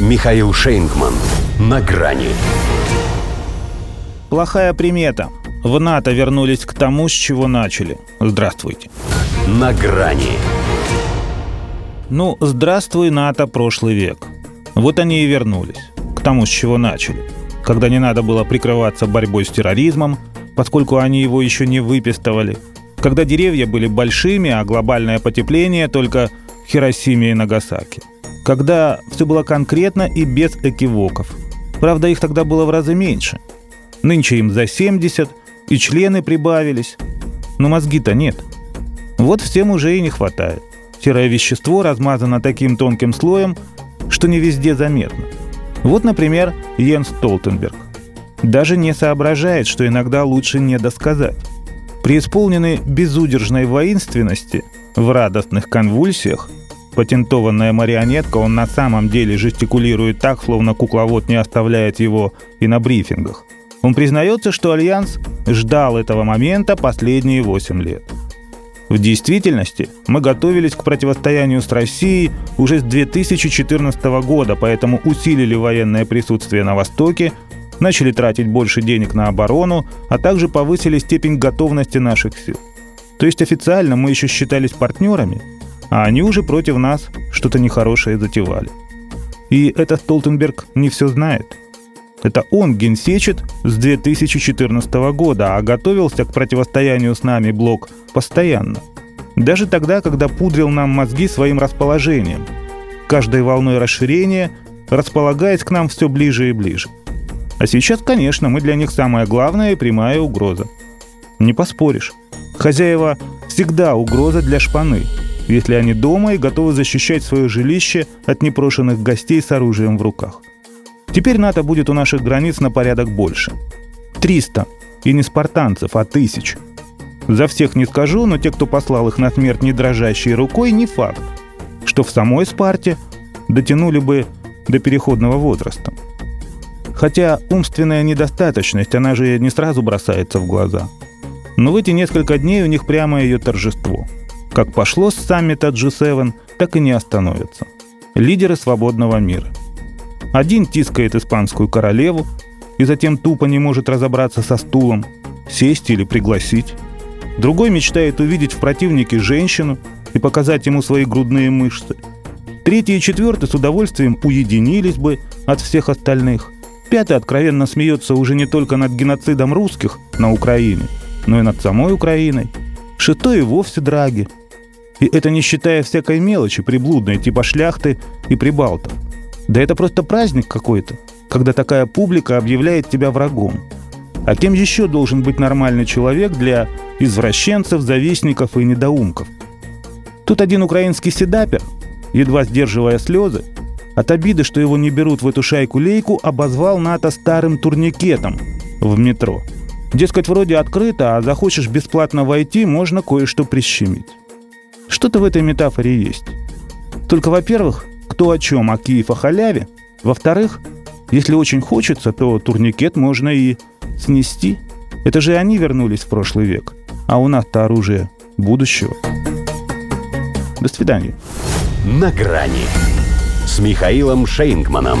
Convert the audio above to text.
Михаил Шейнгман. На грани. Плохая примета. В НАТО вернулись к тому, с чего начали. Здравствуйте. На грани. Ну, здравствуй, НАТО, прошлый век. Вот они и вернулись. К тому, с чего начали. Когда не надо было прикрываться борьбой с терроризмом, поскольку они его еще не выпистывали. Когда деревья были большими, а глобальное потепление только Хиросиме и Нагасаки. Когда все было конкретно и без экивоков. Правда, их тогда было в разы меньше. Нынче им за 70, и члены прибавились. Но мозги-то нет. Вот всем уже и не хватает. Серое вещество размазано таким тонким слоем, что не везде заметно. Вот, например, Йенс Толтенберг. Даже не соображает, что иногда лучше не досказать. Преисполненный безудержной воинственности, в радостных конвульсиях, патентованная марионетка, он на самом деле жестикулирует так, словно кукловод не оставляет его и на брифингах. Он признается, что Альянс ждал этого момента последние 8 лет. В действительности мы готовились к противостоянию с Россией уже с 2014 года, поэтому усилили военное присутствие на Востоке, начали тратить больше денег на оборону, а также повысили степень готовности наших сил. То есть официально мы еще считались партнерами, а они уже против нас что-то нехорошее затевали. И это Столтенберг не все знает. Это он генсечит с 2014 года, а готовился к противостоянию с нами блок постоянно. Даже тогда, когда пудрил нам мозги своим расположением. Каждой волной расширения располагаясь к нам все ближе и ближе. А сейчас, конечно, мы для них самая главная и прямая угроза. Не поспоришь. Хозяева всегда угроза для шпаны – если они дома и готовы защищать свое жилище от непрошенных гостей с оружием в руках. Теперь НАТО будет у наших границ на порядок больше. 300. И не спартанцев, а тысяч. За всех не скажу, но те, кто послал их на смерть не дрожащей рукой, не факт, что в самой Спарте дотянули бы до переходного возраста. Хотя умственная недостаточность, она же не сразу бросается в глаза. Но в эти несколько дней у них прямо ее торжество – как пошло с саммита G7, так и не остановятся. Лидеры свободного мира. Один тискает испанскую королеву и затем тупо не может разобраться со стулом, сесть или пригласить. Другой мечтает увидеть в противнике женщину и показать ему свои грудные мышцы. Третий и четвертый с удовольствием уединились бы от всех остальных. Пятый откровенно смеется уже не только над геноцидом русских на Украине, но и над самой Украиной. Шестой и вовсе драги, и это не считая всякой мелочи приблудной, типа шляхты и прибалтов. Да это просто праздник какой-то, когда такая публика объявляет тебя врагом. А кем еще должен быть нормальный человек для извращенцев, завистников и недоумков? Тут один украинский седапер, едва сдерживая слезы, от обиды, что его не берут в эту шайку-лейку, обозвал НАТО старым турникетом в метро. Дескать, вроде открыто, а захочешь бесплатно войти, можно кое-что прищемить. Что-то в этой метафоре есть. Только, во-первых, кто о чем, о Киев о халяве. Во-вторых, если очень хочется, то турникет можно и снести. Это же они вернулись в прошлый век. А у нас-то оружие будущего. До свидания. На грани с Михаилом Шейнгманом.